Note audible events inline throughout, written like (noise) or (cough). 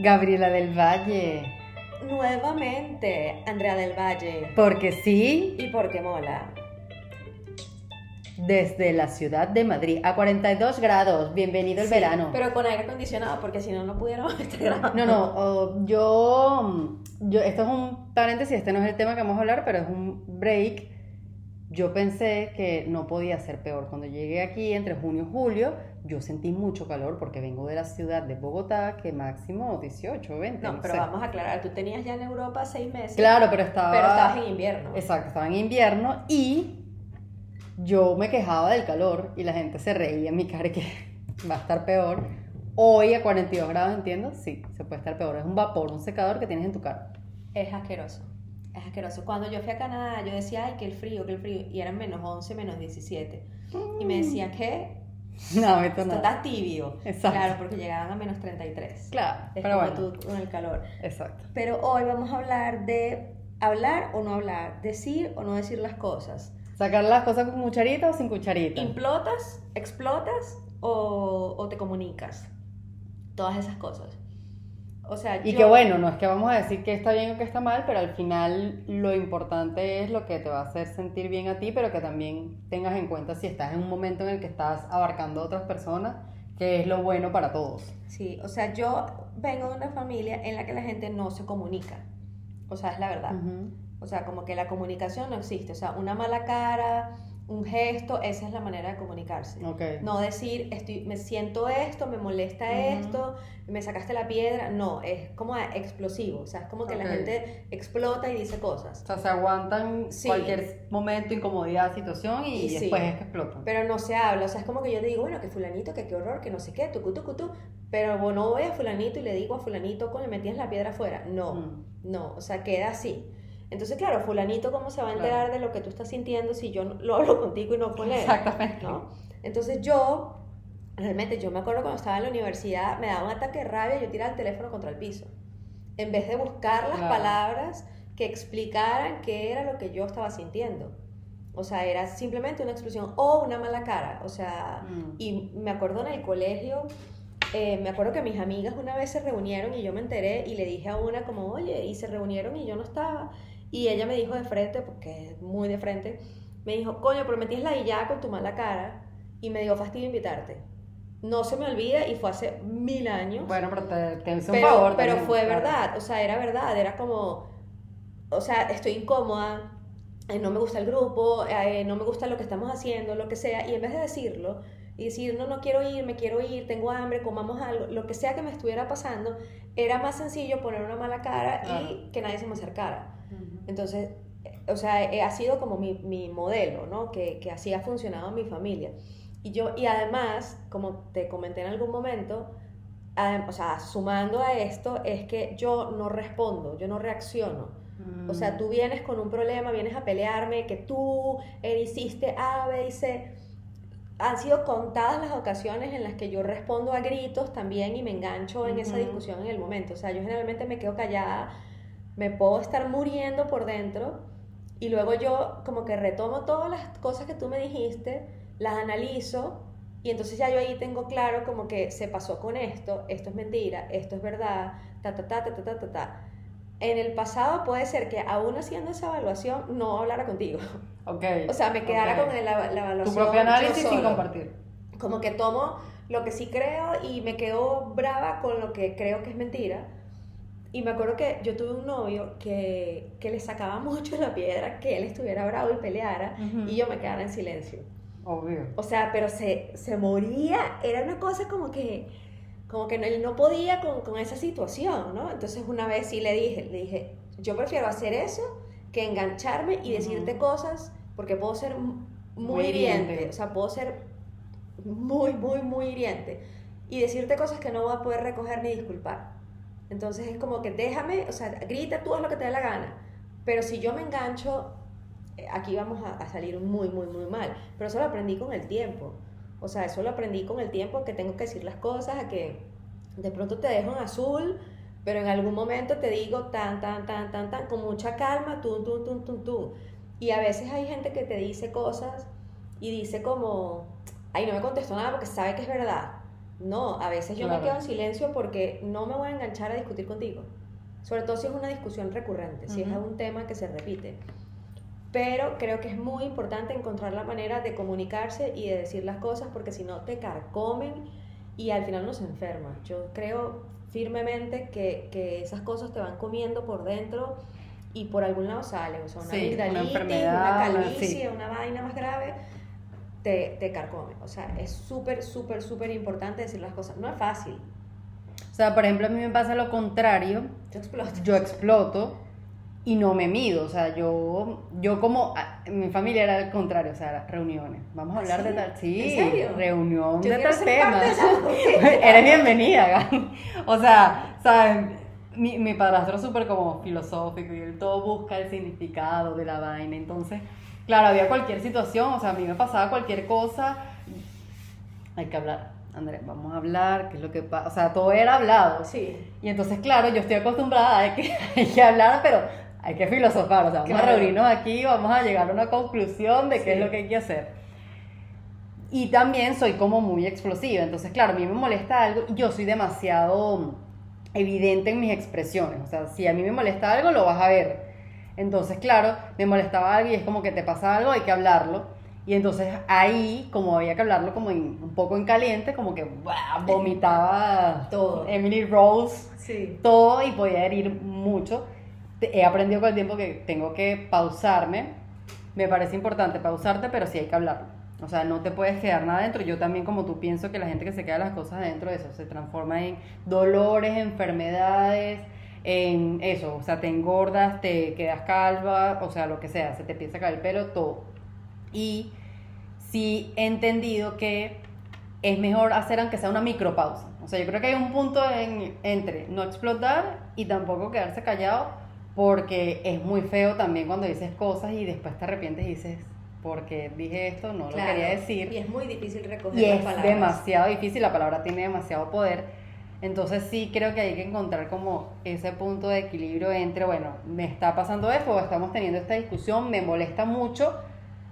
Gabriela del Valle. Nuevamente, Andrea del Valle. Porque sí, ¿Y por qué mola? desde la ciudad de Madrid a 42 grados. Bienvenido el Sí, verano. Pero con aire acondicionado, porque si no, no pudiéramos (laughs) estar grabando. No, no, yo, yo, esto es un paréntesis, este no es el tema que vamos a hablar, pero es un break. Yo pensé que no podía ser peor. Cuando llegué aquí entre junio y julio, yo sentí mucho calor porque vengo de la ciudad de Bogotá, que máximo 18, 20. No, no pero sé. vamos a aclarar, tú tenías ya en Europa seis meses. Claro, pero estaba... Pero estabas en invierno. Exacto, estaba en invierno y yo me quejaba del calor y la gente se reía en mi cara que va a estar peor. Hoy a 42 grados, entiendo, sí, se puede estar peor. Es un vapor, un secador que tienes en tu cara. Es asqueroso. Es asqueroso. Cuando yo fui a Canadá, yo decía, ay, que el frío, que el frío. Y eran menos 11, menos 17. Y me decían, ¿qué? No, esto no. está tibio. Exacto. Claro, porque llegaban a menos 33. Claro, Es pero como bueno. tú con el calor. Exacto. Pero hoy vamos a hablar de hablar o no hablar, decir o no decir las cosas. Sacar las cosas con cucharita o sin cucharita. ¿Implotas, explotas o, o te comunicas? Todas esas cosas. O sea, Y yo- que bueno, no es que vamos a decir que está bien o que está mal, pero al final lo importante es lo que te va a hacer sentir bien a ti, pero que también tengas en cuenta si estás en un momento en el que estás abarcando a otras personas, que es lo bueno para todos. Sí, o sea, yo vengo de una familia en la que la gente no se comunica. O sea, es la verdad. O sea, como que la comunicación no existe. O sea, una mala cara, un gesto, esa es la manera de comunicarse. Ok. No decir, estoy, me siento esto, me molesta esto, me sacaste la piedra. No, es como explosivo. O sea, es como que la gente explota y dice cosas. O sea, se aguantan Sí. cualquier momento, incomodidad, situación y, Y sí. después es que explotan. Pero no se habla. O sea, es como que yo te digo, bueno, que fulanito, que qué horror, que no sé qué, tucu, tu. Pero bueno, no voy a fulanito y le digo a fulanito, coño, me tienes la piedra afuera. No. Mm. No, o sea, queda así. Entonces, claro, fulanito, ¿cómo se va a Claro. enterar de lo que tú estás sintiendo si yo lo hablo contigo y no con él? Exactamente. ¿no? Entonces yo, realmente, yo me acuerdo cuando estaba en la universidad, me daba un ataque de rabia y yo tiraba el teléfono contra el piso. En vez de buscar las Claro. palabras que explicaran qué era lo que yo estaba sintiendo. O sea, era simplemente una explosión o una mala cara. O sea, Mm. y me acuerdo en el colegio, eh, me acuerdo que mis amigas una vez se reunieron y yo me enteré y le dije a una como, oye, y se reunieron y yo no estaba. Y ella me dijo de frente, porque es muy de frente, me dijo, coño, pero me tienes la ya con tu mala cara y me dio fastidio invitarte. No se me olvida y fue hace mil años. Bueno, pero te, te hice un pero, favor. pero también, fue claro. verdad, o sea, era verdad, era como, o sea, estoy incómoda, eh, no me gusta el grupo, eh, no me gusta lo que estamos haciendo, lo que sea, y en vez de decirlo y decir, no, no quiero ir, me quiero ir, tengo hambre, comamos algo, lo que sea que me estuviera pasando, era más sencillo poner una mala cara y que nadie se me acercara. Entonces, eh, o sea, eh, ha sido como mi, mi modelo, ¿no? Que, que así ha funcionado mi familia. Y yo, y además, como te comenté en algún momento, adem- o sea, sumando a esto, es que yo no respondo, yo no reacciono. O sea, Mm. tú vienes con un problema, vienes a pelearme, que tú eh, hiciste A, B y C. Han sido contadas las ocasiones en las que yo respondo a gritos también y me engancho en esa discusión en el momento. O sea, yo generalmente me quedo callada, me puedo estar muriendo por dentro y luego yo como que retomo todas las cosas que tú me dijiste, las analizo y entonces ya yo ahí tengo claro como que se pasó con esto, esto es mentira, esto es verdad, ta ta ta ta ta ta ta. ta. En el pasado puede ser que aún haciendo esa evaluación no hablara contigo. (laughs) Ok. O sea, me quedara okay. con la, la, evaluación. Tu propio análisis sin compartir. Como que tomo lo que sí creo y me quedo brava con lo que creo que es mentira y me acuerdo que yo tuve un novio que, que le sacaba (laughs) mucho la piedra que él estuviera bravo y peleara Ujú. y yo me quedara en silencio. Obvio. O sea, pero se, se moría, era una cosa como que, como que él no podía con, con esa situación, ¿no? Entonces una vez sí le dije, le dije, yo prefiero hacer eso que engancharme y decirte Ujú. cosas, porque puedo ser muy, Muy hiriente, hiriente. o sea, puedo ser muy, muy, muy hiriente y decirte cosas que no voy a poder recoger ni disculpar. Entonces es como que déjame, o sea, grita tú haz lo que te dé la gana, pero si yo me engancho, eh, aquí vamos a, a salir muy, muy, muy mal. Pero eso lo aprendí con el tiempo. O sea, eso lo aprendí con el tiempo, que tengo que decir las cosas, a que de pronto te dejo en azul, pero en algún momento te digo tan, tan, tan, tan, tan, con mucha calma, tú, tú, tú, tú, tú. Y a veces hay gente que te dice cosas y dice como, ay, no me contestó nada porque sabe que es verdad. No, a veces yo Claro. me quedo en silencio porque no me voy a enganchar a discutir contigo. Sobre todo si es una discusión recurrente, si es un tema que se repite. Pero creo que es muy importante encontrar la manera de comunicarse y de decir las cosas porque si no te carcomen y al final uno se enferma. Yo creo firmemente que, que esas cosas te van comiendo por dentro y por algún lado salen. O sea, una Sí, una amigdalitis, una, una- calvicie, sí. una vaina más grave, te, te carcome. O sea, es súper, súper, súper importante decir las cosas. No es fácil. O sea, por ejemplo, a mí me pasa lo contrario. Yo exploto. Yo exploto y no me mido. O sea, yo, yo como. a- Mi familia era al contrario, o sea, era reuniones. Vamos a ¿Ah, hablar sí? de tal. Sí, ¿En serio? reunión Yo de tal tema. de. (laughs) Eres bienvenida. O sea, ¿saben? Mi, mi padrastro es súper como filosófico y él todo busca el significado de la vaina. Entonces, claro, había cualquier situación, o sea, a mí me pasaba cualquier cosa. Hay que hablar, Andrés, vamos a hablar, qué es lo que pasa. O sea, todo era hablado. Sí. Y entonces, claro, yo estoy acostumbrada a que (laughs) hay que hablar, pero hay que filosofar. O sea, vamos a Claro. reunirnos aquí, vamos a llegar a una conclusión de qué es Sí. lo que hay que hacer. Y también soy como muy explosiva. Entonces, claro, a mí me molesta algo y yo soy demasiado evidente en mis expresiones. O sea, si a mí me molesta algo, lo vas a ver. Entonces, claro, me molestaba algo y es como que te pasa algo, hay que hablarlo. Y entonces ahí, como había que hablarlo como en- un poco en caliente, como que ¡buah! vomitaba (laughs) Todo. Emily Rose Sí. todo y podía herir mucho. He aprendido con el tiempo que tengo que pausarme. Me parece importante pausarte, pero sí hay que hablarlo. O sea, no te puedes quedar nada adentro. Yo también, como tú, pienso que la gente que se queda las cosas adentro de eso se transforma en dolores, enfermedades, en eso. O sea, te engordas, te quedas calva, o sea, lo que sea, se te empieza a caer el pelo, todo. Y sí he entendido que es mejor hacer aunque sea una micropausa. O sea, yo creo que hay un punto en- entre no explotar y tampoco quedarse callado porque es muy feo también cuando dices cosas y después te arrepientes y dices, porque dije esto, no Claro. lo quería decir. Y es muy difícil recoger Y las es palabras. demasiado difícil, la palabra tiene demasiado poder. Entonces sí creo que hay que encontrar como ese punto de equilibrio entre, bueno, me está pasando esto o estamos teniendo esta discusión, me molesta mucho,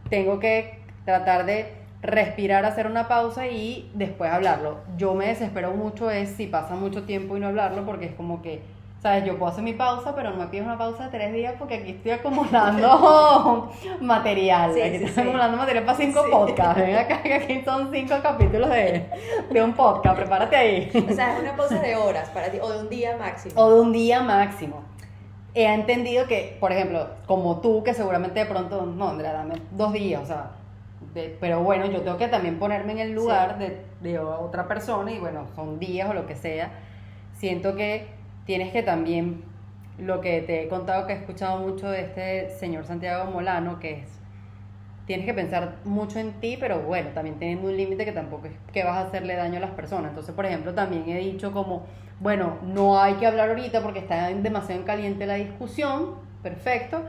tengo que tratar de respirar, hacer una pausa y después hablarlo. Yo me desespero mucho es si pasa mucho tiempo y no hablarlo porque es como que, ¿sabes? Yo puedo hacer mi pausa, pero no me pides una pausa de tres días porque aquí estoy acumulando (laughs) material. Sí, aquí sí, estoy acumulando material para cinco podcasts. Ven acá, que aquí son cinco capítulos de, de un podcast. Prepárate ahí. O sea, es una pausa de horas para ti, o de un día máximo. O de un día máximo. He entendido que, por ejemplo, como tú, que seguramente de pronto, no, Andrea, dame dos días, o sea, de- pero bueno, yo tengo que también ponerme en el lugar de, de otra persona y bueno, son días o lo que sea. Siento que tienes que también, lo que te he contado que he escuchado mucho de este señor Santiago Molano, que es, tienes que pensar mucho en ti, pero bueno, también teniendo un límite que tampoco es que vas a hacerle daño a las personas. Entonces, por ejemplo, también he dicho como, bueno, no hay que hablar ahorita porque está demasiado en caliente la discusión, perfecto.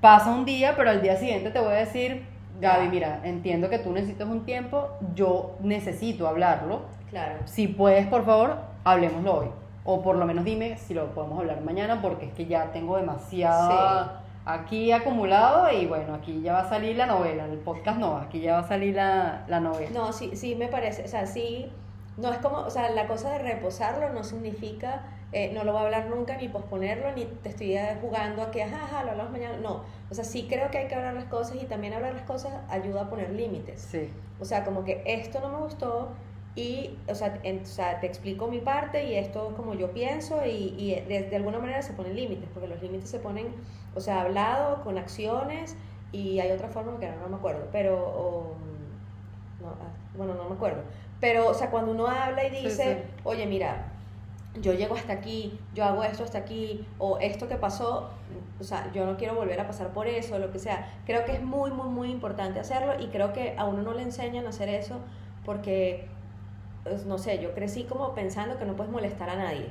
Pasa un día, pero al día siguiente te voy a decir, Gaby, mira, entiendo que tú necesitas un tiempo, yo necesito hablarlo. Claro. Si puedes, por favor, hablemoslo hoy. O por lo menos dime si lo podemos hablar mañana, porque es que ya tengo demasiado aquí acumulado y bueno, aquí ya va a salir la novela. El podcast no, aquí ya va a salir la, la novela. No, sí, sí me parece, o sea, sí, no es como, o sea, la cosa de reposarlo no significa, eh, no lo voy a hablar nunca, ni posponerlo, ni te estoy eh, jugando a que, ajá, ajá, lo hablamos mañana, no, o sea, sí creo que hay que hablar las cosas y también hablar las cosas ayuda a poner límites, Sí, o sea, como que esto no me gustó y, o sea, en- o sea, te explico mi parte y esto es como yo pienso y, y de, de alguna manera se ponen límites, porque los límites se ponen, o sea, hablado, con acciones y hay otra forma que ahora no me acuerdo, pero, o, no, ah, bueno, no me acuerdo, pero, o sea, cuando uno habla y Sí, dice, sí. oye, mira, yo llego hasta aquí, yo hago esto hasta aquí, o esto que pasó, o sea, yo no quiero volver a pasar por eso, lo que sea. Creo que es muy, muy, muy importante hacerlo y creo que a uno no le enseñan a hacer eso porque, pues, no sé, yo crecí como pensando que no puedes molestar a nadie.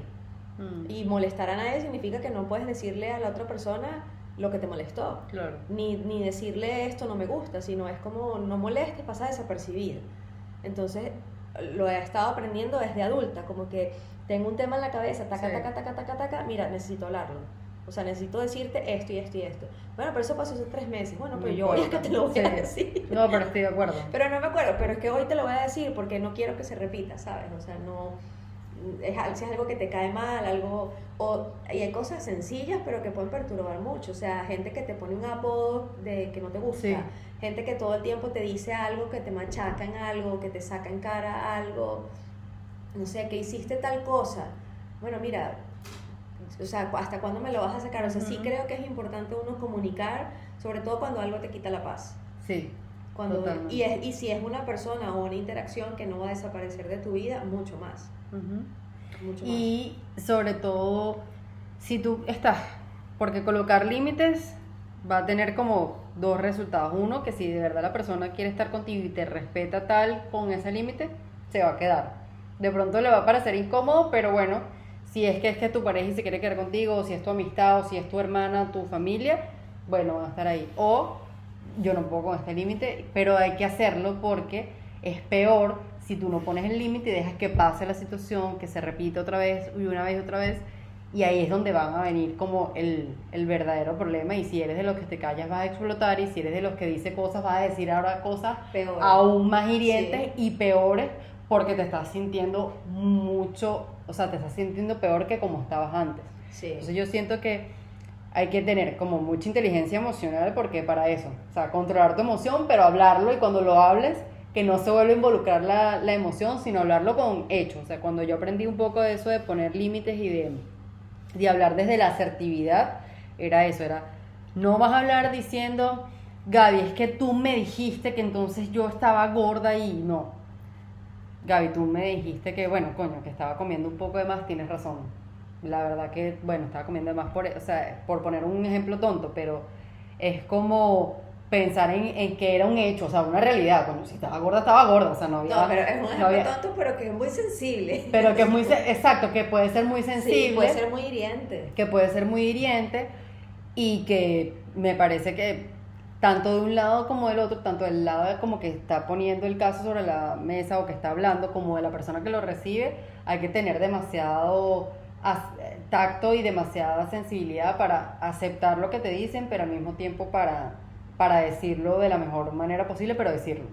Mm, Y molestar a nadie significa que no puedes decirle a la otra persona lo que te molestó. claro. Ni, ni decirle esto no me gusta, sino es como no molestes, pasa desapercibido. Entonces, lo he estado aprendiendo desde adulta, como que tengo un tema en la cabeza, taca, Sí. taca, taca, taca, taca, mira, necesito hablarlo. O sea, necesito decirte esto y esto y esto. Bueno, pero eso pasó hace tres meses. Bueno, pero No yo hoy es que te lo voy a decir. No, pero estoy de acuerdo. Pero no me acuerdo, pero es que hoy te lo voy a decir porque no quiero que se repita, ¿sabes? O sea, no. Es, si es algo que te cae mal, algo. O, y hay cosas sencillas, pero que pueden perturbar mucho. O sea, gente que te pone un apodo de que no te gusta. Sí. Gente que todo el tiempo te dice algo, que te machaca en algo, que te saca en cara algo. No sé, que hiciste tal cosa. Bueno, mira. O sea, ¿hasta cuándo me lo vas a sacar? O sea, sí creo que es importante uno comunicar, sobre todo cuando algo te quita la paz. Sí. Cuando, Totalmente. y, es, y si es una persona o una interacción que no va a desaparecer de tu vida, mucho más. Mucho Y sobre todo, si tú estás, porque colocar límites va a tener como dos resultados. Uno, que si de verdad la persona quiere estar contigo y te respeta tal con ese límite, se va a quedar. De pronto le va a parecer incómodo, pero bueno, si es que es que tu pareja y se quiere quedar contigo, o si es tu amistad, o si es tu hermana, tu familia, bueno, va a estar ahí. O yo no puedo con este límite, pero hay que hacerlo porque es peor si tú no pones el límite y dejas que pase la situación, que se repita otra vez y una vez y otra vez. Y ahí es donde van a venir como el, el verdadero problema. Y si eres de los que te callas, vas a explotar. Y si eres de los que dice cosas, vas a decir ahora cosas Peor. aún más hirientes y peores porque te estás sintiendo mucho, o sea, te estás sintiendo peor que como estabas antes. Sí. Entonces yo siento que hay que tener como mucha inteligencia emocional porque para eso, o sea, controlar tu emoción, pero hablarlo y cuando lo hables, que no se vuelva a involucrar la, la emoción, sino hablarlo con hechos. O sea, cuando yo aprendí un poco de eso de poner límites y de, de hablar desde la asertividad, era eso, era, no vas a hablar diciendo, Gaby, es que tú me dijiste que entonces yo estaba gorda y no. Gaby, tú me dijiste que, bueno, coño, que estaba comiendo un poco de más, tienes razón. La verdad que, bueno, estaba comiendo de más por, o sea, por poner un ejemplo tonto, pero es como pensar en, en que era un hecho, o sea, una realidad. Cuando si estaba gorda, estaba gorda, o sea, no había... no, pero es un no ejemplo había- tonto, pero que es muy sensible. pero que es muy, (laughs) exacto, que puede ser muy sensible Sí, puede ser muy hiriente. que puede ser muy hiriente y que me parece que tanto de un lado como del otro, tanto del lado de como que está poniendo el caso sobre la mesa o que está hablando, como de la persona que lo recibe, hay que tener demasiado as- tacto y demasiada sensibilidad para aceptar lo que te dicen, pero al mismo tiempo para, para decirlo de la mejor manera posible, pero decirlo.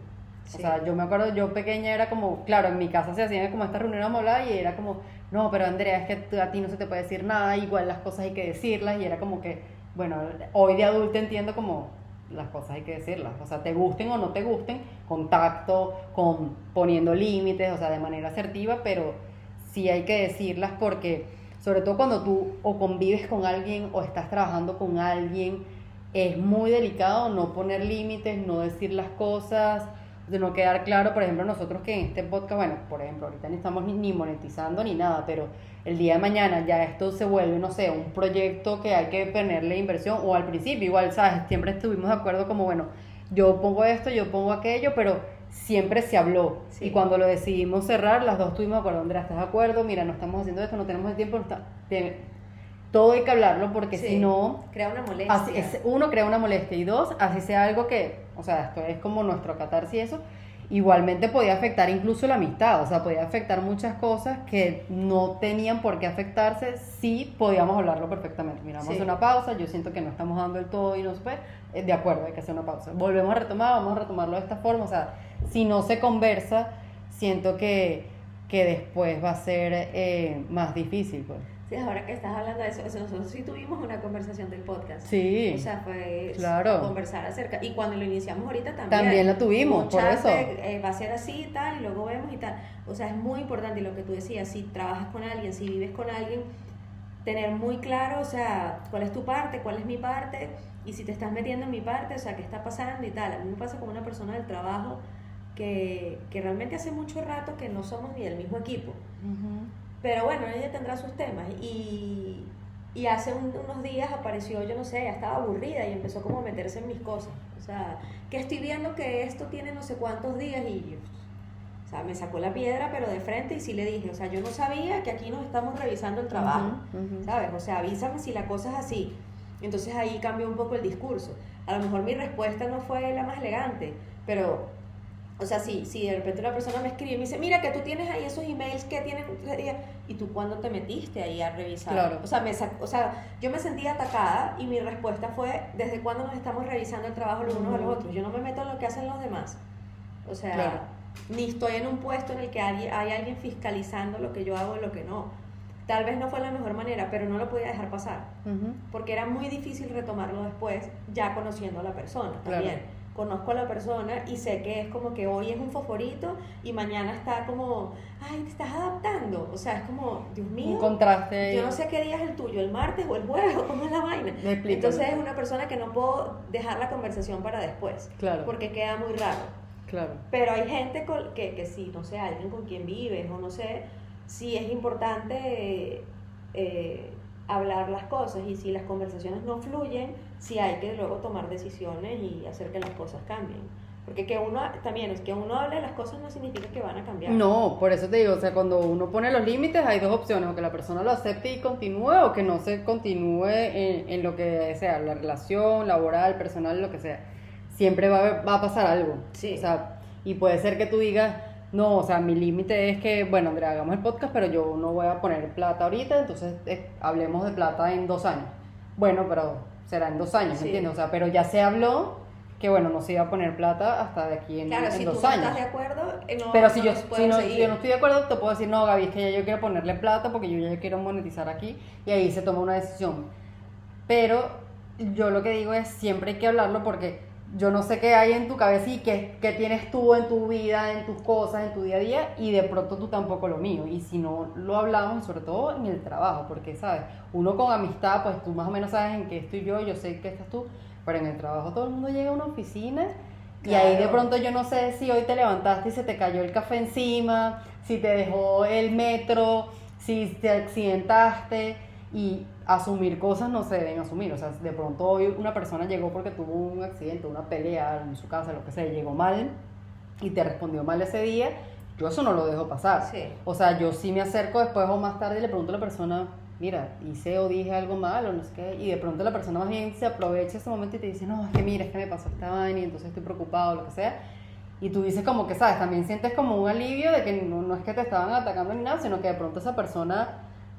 O Sí. sea, yo me acuerdo, yo pequeña era como, claro, en mi casa se hacían como estas reuniones amoladas y era como, no, pero Andrea, es que a ti no se te puede decir nada, igual las cosas hay que decirlas y era como que, bueno, hoy de adulta entiendo como las cosas hay que decirlas, o sea, te gusten o no te gusten, con tacto, con poniendo límites, o sea, de manera asertiva, pero sí hay que decirlas porque, sobre todo cuando tú o convives con alguien o estás trabajando con alguien, es muy delicado no poner límites, no decir las cosas, de no quedar claro, por ejemplo, nosotros que en este podcast, bueno, por ejemplo, ahorita ni estamos ni, monetizando ni nada, pero el día de mañana ya esto se vuelve, no sé, un proyecto que hay que ponerle inversión, o al principio, igual, ¿sabes? Siempre estuvimos de acuerdo como, bueno, yo pongo esto, yo pongo aquello, pero siempre se habló. Sí. Y cuando lo decidimos cerrar, las dos estuvimos de acuerdo, Andrea, ¿estás de acuerdo? Mira, no estamos haciendo esto, no tenemos el tiempo, no está... todo hay que hablarlo porque Sí. si no, Crea una molestia. Así es, uno, crea una molestia y dos, así sea algo que, o sea, esto es como nuestro catarsis y eso, igualmente podía afectar incluso la amistad, o sea, podía afectar muchas cosas que no tenían por qué afectarse si podíamos hablarlo perfectamente. Mira, vamos a Sí. hacer una pausa, yo siento que no estamos dando el todo y no se puede, eh, de acuerdo, hay que hacer una pausa. Volvemos a retomar, vamos a retomarlo de esta forma, o sea, si no se conversa, siento que, que después va a ser eh, más difícil, pues. Sí, ahora que estás hablando de eso, eso, nosotros sí tuvimos una conversación del podcast. Sí. O sea, fue Claro. conversar acerca. Y cuando lo iniciamos ahorita también. También la tuvimos, por eso. de, eh, va a ser así y tal, y luego vemos y tal. O sea, es muy importante lo que tú decías, si trabajas con alguien, si vives con alguien, tener muy claro, o sea, cuál es tu parte, cuál es mi parte, y si te estás metiendo en mi parte, o sea, qué está pasando y tal. A mí me pasa con una persona del trabajo que, que realmente hace mucho rato que no somos ni del mismo equipo. Pero bueno, ella tendrá sus temas. Y, y hace un- unos días apareció, yo no sé, ella estaba aburrida y empezó como a meterse en mis cosas. O sea, que estoy viendo que esto tiene no sé cuántos días y yo, o sea, me sacó la piedra pero de frente y sí le dije, o sea, yo no sabía que aquí nos estamos revisando el trabajo. Ujú, ujú. ¿Sabes? O sea, avísame si la cosa es así. Entonces ahí cambió un poco el discurso. A lo mejor mi respuesta no fue la más elegante, pero O sea, si, si de repente una persona me escribe y me dice, mira que tú tienes ahí esos emails que tienen... ¿Y tú cuándo te metiste ahí a revisar? Claro. O sea, me sac- o sea, yo me sentí atacada y mi respuesta fue, ¿desde cuándo nos estamos revisando el trabajo los unos a los otros? Yo no me meto en lo que hacen los demás. O sea, Claro. ni estoy en un puesto en el que hay, hay alguien fiscalizando lo que yo hago y lo que no. Tal vez no fue la mejor manera, pero no lo podía dejar pasar porque era muy difícil retomarlo después, ya conociendo a la persona Claro. Conozco a la persona y sé que es como que hoy es un fosforito y mañana está como, ay, te estás adaptando. O sea, es como, Dios mío. Un contraste. Yo no sé qué día es el tuyo, el martes o el jueves, (laughs) o cómo es la vaina. Entonces es una persona que no puedo dejar la conversación para después, Claro. porque queda muy raro. Claro. Pero hay gente con- que, que sí, no sé, alguien con quien vives o no sé, sí es importante eh, hablar las cosas y si las conversaciones no fluyen, sí hay que luego tomar decisiones y hacer que las cosas cambien. Porque que uno, también es que uno hable de las cosas no significa que van a cambiar. No, por eso te digo, o sea, cuando uno pone los límites hay dos opciones, o que la persona lo acepte y continúe, o que no se continúe en, en lo que sea, la relación, laboral, personal, lo que sea. Siempre va va a pasar algo. Sí. O sea, y puede ser que tú digas, no, o sea, mi límite es que, bueno, Andrea, hagamos el podcast, pero yo no voy a poner plata ahorita, entonces eh, hablemos de plata en dos años. Bueno, pero será en dos años, Sí. ¿me entiendes? O sea, pero ya se habló que, bueno, no se iba a poner plata hasta de aquí en, Claro, en si tú dos años. estás de acuerdo, eh, no, Pero si no yo, si, no, si yo no estoy de acuerdo, te puedo decir, no, Gaby, es que ya yo quiero ponerle plata porque yo ya quiero monetizar aquí y ahí se toma una decisión. Pero yo lo que digo es, siempre hay que hablarlo porque yo no sé qué hay en tu cabeza y qué, qué tienes tú en tu vida, en tus cosas, en tu día a día y de pronto tú tampoco lo mío. Y si no lo hablamos, sobre todo en el trabajo, porque, ¿sabes? Uno con amistad, pues tú más o menos sabes en qué estoy yo, yo sé que estás tú, pero en el trabajo todo el mundo llega a una oficina y ahí de pronto yo no sé si hoy te levantaste y se te cayó el café encima, si te dejó el metro, si te accidentaste y asumir cosas no se deben asumir. O sea, de pronto hoy una persona llegó porque tuvo un accidente, una pelea en su casa, lo que sea, llegó mal y te respondió mal ese día, yo eso no lo dejo pasar. Sí. O sea, yo sí me acerco después o más tarde y le pregunto a la persona, mira, hice o dije algo mal o no sé qué, y de pronto la persona más bien se aprovecha ese momento y te dice, no, es que mira, es que me pasó esta vaina y entonces estoy preocupado, lo que sea. Y tú dices como que, ¿sabes? También sientes como un alivio de que no, no es que te estaban atacando ni nada, sino que de pronto esa persona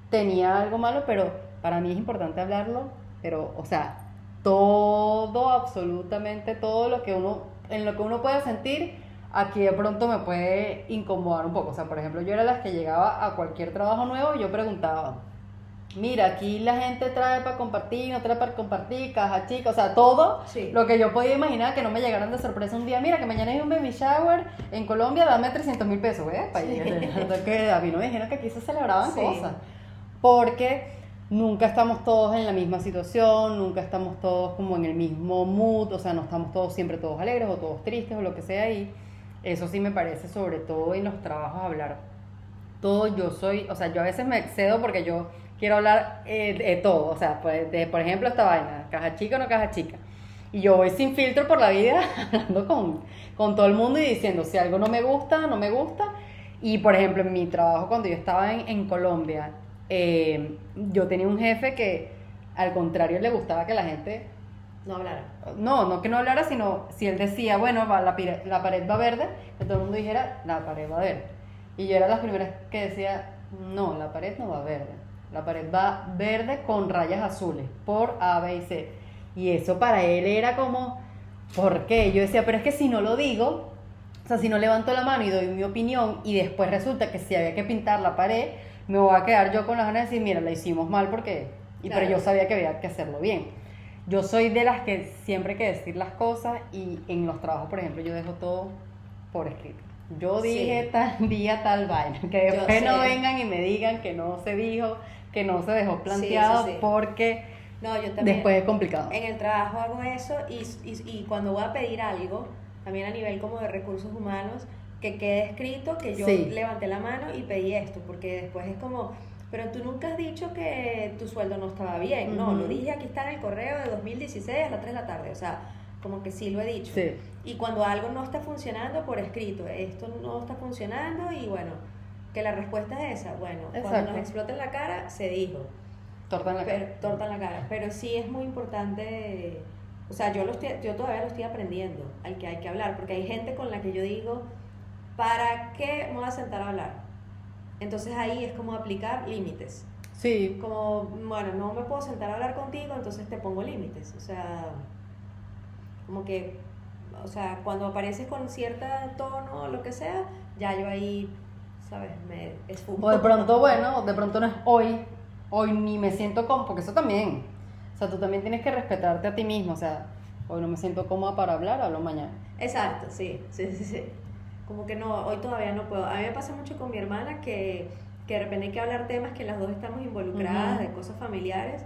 tenía algo malo, pero para mí es importante hablarlo, pero, o sea, todo, absolutamente todo lo que uno, en lo que uno puede sentir, aquí de pronto me puede incomodar un poco. O sea, por ejemplo, yo era las que llegaba a cualquier trabajo nuevo y yo preguntaba, mira, aquí la gente trae para compartir, no trae para compartir, caja chica, o sea, todo Sí. lo que yo podía imaginar que no me llegaran de sorpresa un día, mira, que mañana hay un baby shower en Colombia, dame 300 mil pesos, ¿eh? Pa' Sí. que a mí no me dijeron que aquí se celebraban Sí. cosas, porque nunca estamos todos en la misma situación, nunca estamos todos como en el mismo mood, o sea, no estamos todos siempre todos alegres o todos tristes o lo que sea, y eso sí me parece sobre todo en los trabajos hablar todo, yo soy, o sea, yo a veces me excedo porque yo quiero hablar eh, de todo, o sea, pues, de, por ejemplo, esta vaina, caja chica o no caja chica. Y yo voy sin filtro por la vida, (laughs) hablando con, con todo el mundo y diciendo si algo no me gusta, no me gusta. Y por ejemplo, en mi trabajo, cuando yo estaba en, en Colombia, eh, yo tenía un jefe que al contrario le gustaba que la gente No hablar. no, no que no hablara, sino si él decía, bueno, va, la, la pared va verde, que todo el mundo dijera, la pared va verde. Y yo era las primeras que decía, no, la pared no va verde. La pared va verde con rayas azules, por A, B y C. Y eso para él era como, ¿por qué? Yo decía, pero es que si no lo digo, o sea, si no levanto la mano y doy mi opinión y después resulta que si había que pintar la pared, me voy a quedar yo con las ganas de decir, mira, la hicimos mal porque... Y, Pero yo sabía que había que hacerlo bien. Yo soy de las que siempre hay que decir las cosas y en los trabajos, por ejemplo, yo dejo todo por escrito. Yo Sí. dije tal día tal vaina, que después no vengan y me digan que no se dijo, que no se dejó planteado, sí, sí. porque No, yo también. después es complicado. En el trabajo hago eso y, y, y cuando voy a pedir algo, también a nivel como de recursos humanos, que quede escrito que yo Sí. levanté la mano y pedí esto, porque después es como, pero tú nunca has dicho que tu sueldo no estaba bien, no, Ujú. lo dije aquí está en el correo de 2016 a las 3 de la tarde, o sea, como que sí lo he dicho. Sí. Y cuando algo no está funcionando, por escrito, esto no está funcionando y bueno, que la respuesta es esa, bueno, cuando Exacto. nos explota en la cara, se dijo. Torta en la cara. Pero, torta en la cara. Pero sí es muy importante O sea, yo, lo estoy, yo todavía lo estoy aprendiendo, al que hay que hablar, porque hay gente con la que yo digo, ¿para qué me voy a sentar a hablar? Entonces ahí es como aplicar límites. Sí. Como, bueno, no me puedo sentar a hablar contigo, entonces te pongo límites. O sea, como que, o sea, cuando apareces con cierta tono o lo que sea, ya yo ahí, ¿sabes? Me esfumo. O de pronto, bueno, de pronto no es hoy, hoy ni me siento cómodo, porque eso también. O sea, tú también tienes que respetarte a ti mismo, o sea, hoy no me siento cómoda para hablar, hablo mañana. Exacto, sí, sí, sí, sí. Como que no, hoy todavía no puedo. A mí me pasa mucho con mi hermana que, que de repente hay que hablar temas que las dos estamos involucradas, Ujú. de cosas familiares.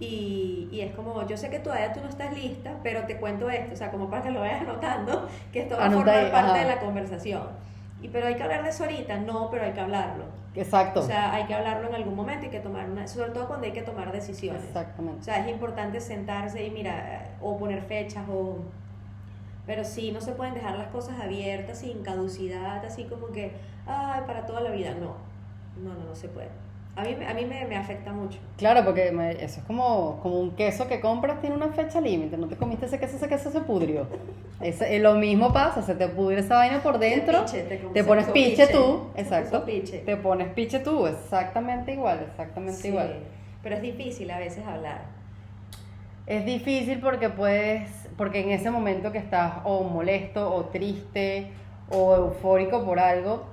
Y, y es como, yo sé que todavía tú no estás lista, pero te cuento esto, o sea, como para que lo vayas anotando, que esto va a Anota formar ahí, parte ajá. de la conversación. Y pero hay que hablar de eso ahorita, no, pero hay que hablarlo. Exacto. O sea, hay que hablarlo en algún momento y que tomar una, sobre todo cuando hay que tomar decisiones. O Exactamente. sea, es importante sentarse y mira, o poner fechas o... Pero sí, no se pueden dejar las cosas abiertas, sin caducidad, así como que, ay, para toda la vida. No, no, no, no se puede. A mí, a mí me, me afecta mucho. Claro, porque me- eso es como, como un queso que compras, tiene una fecha límite. No te comiste ese queso, ese queso se pudrió. Es, eh, lo mismo pasa, se te pudre esa vaina por dentro. piche, te- pones piche piche, tú, exacto. piche. Te pones piche tú, exactamente igual, exactamente Sí, igual. Pero es difícil a veces hablar. Es difícil porque puedes, porque en ese momento que estás o molesto o triste o eufórico por algo,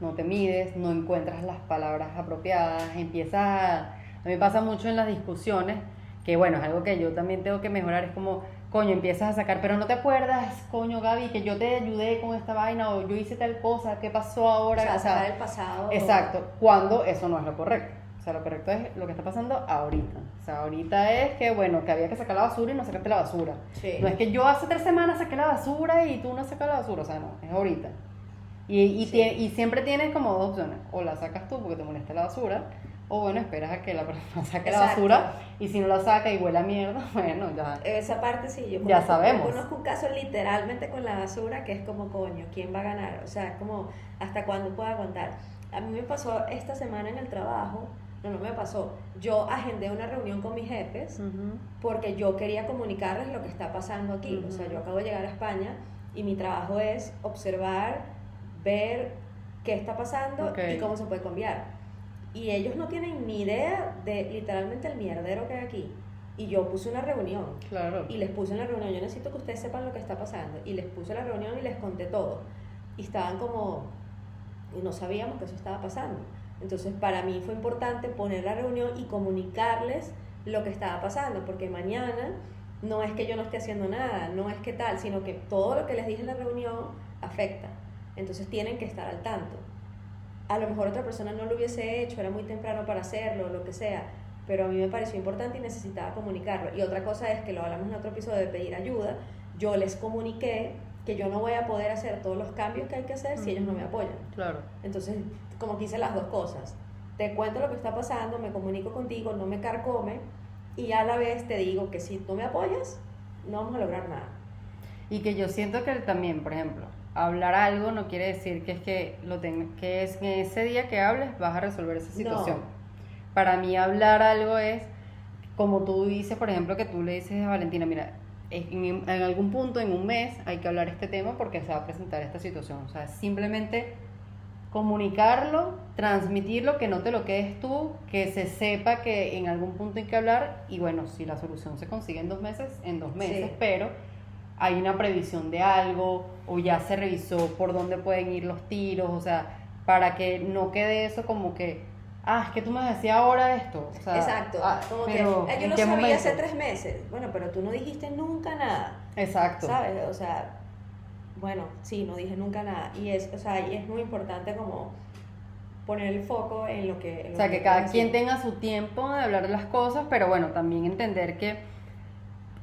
no te mides, no encuentras las palabras apropiadas, empiezas a... A mí me pasa mucho en las discusiones, que bueno, es algo que yo también tengo que mejorar, es como, coño, empiezas a sacar, pero no te acuerdas, coño Gaby, que yo te ayudé con esta vaina o yo hice tal cosa, ¿qué pasó O ahora? sea, O sea, sacar el pasado. Exacto, cuando eso no es lo correcto. Sea, lo correcto es lo que está pasando ahorita. O sea, ahorita es que, bueno, que había que sacar la basura y no sacaste la basura. Sí. No es que yo hace tres semanas saqué la basura y tú no sacas la basura. O sea, no, es ahorita. Y, y, Sí. tie- y siempre tienes como dos opciones. O la sacas tú porque te molesta la basura. O bueno, esperas a que la (laughs) persona saque la basura. Y si no la saca y huele a mierda, (laughs) bueno, ya. Esa parte sí, yo Ya conozco- sabemos. yo conozco un caso literalmente con la basura que es como, coño, ¿quién va a ganar? O sea, es como, ¿hasta cuándo puedo aguantar? A mí me pasó esta semana en el trabajo, no, no me pasó, yo agendé una reunión con mis jefes porque yo quería comunicarles lo que está pasando aquí. O sea, yo acabo de llegar a España y mi trabajo es observar, ver qué está pasando y cómo se puede cambiar. Y ellos no tienen ni idea de literalmente el mierdero que hay aquí. Y yo puse una reunión Claro. y les puse en la reunión, yo necesito que ustedes sepan lo que está pasando. Y les puse la reunión y les conté todo. Y estaban como, y no sabíamos que eso estaba pasando. Entonces para mí fue importante poner la reunión y comunicarles lo que estaba pasando, porque mañana no es que yo no esté haciendo nada, no es que tal, sino que todo lo que les dije en la reunión afecta. Entonces tienen que estar al tanto. A lo mejor otra persona no lo hubiese hecho, era muy temprano para hacerlo, lo que sea, pero a mí me pareció importante y necesitaba comunicarlo. Y otra cosa es que lo hablamos en otro episodio de pedir ayuda, yo les comuniqué que yo no voy a poder hacer todos los cambios que hay que hacer si ellos no me apoyan. Claro. Entonces, como que hice las dos cosas. Te cuento lo que está pasando, me comunico contigo, no me carcome y a la vez te digo que si tú me apoyas, no vamos a lograr nada. Y que yo siento que también, por ejemplo, hablar algo no quiere decir que es que lo que es que ese día que hables vas a resolver esa situación. Para mí hablar algo es como tú dices, por ejemplo, que tú le dices a Valentina, mira, en, en algún punto, en un mes, hay que hablar este tema porque se va a presentar esta situación. O sea, simplemente comunicarlo, transmitirlo, que no te lo quedes tú, que se sepa que en algún punto hay que hablar y bueno, si la solución se consigue en dos meses, en dos meses, Sí. pero hay una previsión de algo o ya se revisó por dónde pueden ir los tiros, o sea, para que no quede eso como que, ah, es que tú me decías ahora esto. O sea, Exacto. ah, como pero, que "Ah, yo ¿en lo qué sabía momento? hace tres meses. Bueno, pero tú no dijiste nunca nada. Exacto. ¿Sabes? O sea, bueno, sí, no dije nunca nada. Y es, o sea, y es muy importante como poner el foco en lo que... en O sea, que cada quien tenga su tiempo de hablar de las cosas, pero bueno, también entender que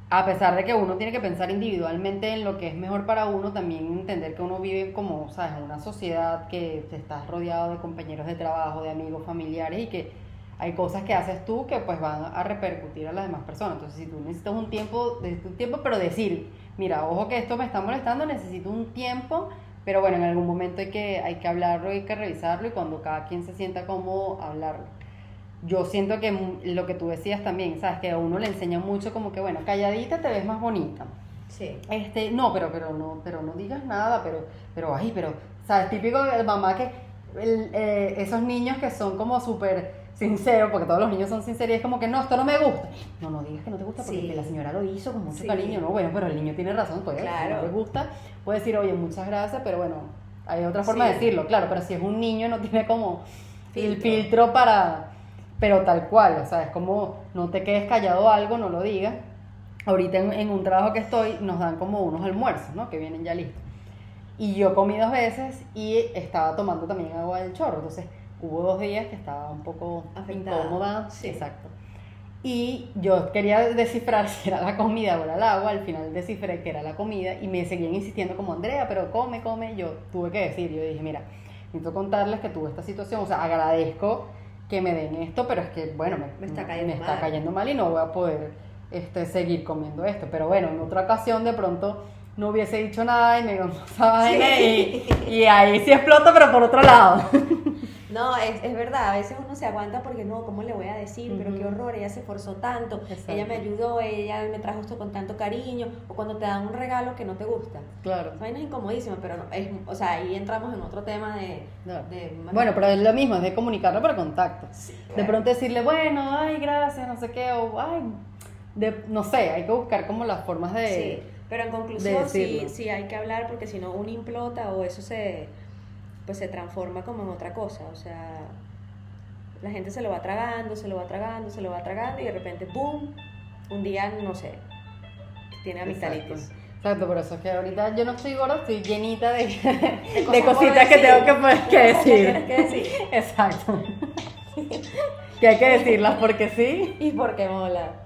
a pesar de que uno tiene que pensar individualmente en lo que es mejor para uno, también entender que uno vive como, sabes, en una sociedad que te estás rodeado de compañeros de trabajo, de amigos, familiares y que hay cosas que haces tú que pues van a repercutir a las demás personas. Entonces, si tú necesitas un tiempo, necesitas un tiempo, pero decir, mira, ojo que esto me está molestando, necesito un tiempo, pero bueno, en algún momento hay que, hay que hablarlo, hay que revisarlo y cuando cada quien se sienta cómodo, hablarlo. Yo siento que lo que tú decías también, ¿sabes? Que a uno le enseña mucho como que, bueno, calladita te ves más bonita. Sí. Este, no, pero, pero no, pero no digas nada, pero, pero, ay, pero, ¿sabes? Típico de mamá que el- eh, esos niños que son como súper sinceros, porque todos los niños son sinceros, y es como que no, esto no me gusta. No, no digas que no te gusta porque Sí. la señora lo hizo con mucho Sí. cariño, ¿no? Bueno, pero el niño tiene razón, pues, si Claro. no te gusta, puede decir, oye, muchas gracias, pero bueno, hay otra forma de decirlo, claro, pero si es un niño no tiene como el Filtro. filtro para, pero tal cual, o sea, es como no te quedes callado algo, no lo digas. Ahorita en, en un trabajo que estoy nos dan como unos almuerzos, ¿no? Que vienen ya listos. Y yo comí dos veces y estaba tomando también agua del chorro, entonces hubo dos días que estaba un poco Afectada, incómoda, sí. exacto. Y yo quería descifrar (laughs) si era la comida o era el agua, al final descifré que era la comida y me seguían insistiendo como, Andrea, pero come, come, yo tuve que decir, yo dije, mira, necesito contarles que tuve esta situación, o sea, agradezco que me den esto, pero es que, bueno, me, Me está cayendo me está mal. cayendo mal y no voy a poder este, seguir comiendo esto. Pero bueno, en otra ocasión de pronto no hubiese dicho nada y me vaina y, y ahí sí explota, pero por otro lado. (laughs) No, es, es verdad, a veces uno se aguanta porque no, ¿cómo le voy a decir? Pero qué horror, ella se esforzó tanto, Exacto. ella me ayudó, ella me trajo esto con tanto cariño, o cuando te dan un regalo que no te gusta. Claro. Esa vaina es incomodísima, pero no, es, o sea, ahí entramos en otro tema de... Claro. de- Bueno, pero es lo mismo, es de comunicarlo por contacto. Sí, De pronto decirle, bueno, ay, gracias, no sé qué, o ay, de, no sé, hay que buscar como las formas de... Sí, pero en conclusión sí, sí hay que hablar porque si no uno implota o eso se pues se transforma como en otra cosa, o sea, la gente se lo va tragando, se lo va tragando, se lo va tragando y de repente boom, un día no sé, tiene amigdalitis. Exacto. Por eso es que ahorita yo no estoy gorda, estoy llenita de, (laughs) de, cositas que tengo que, decir. que (laughs) decir. Exacto. (laughs) que hay que decirlas porque sí. Y porque mola.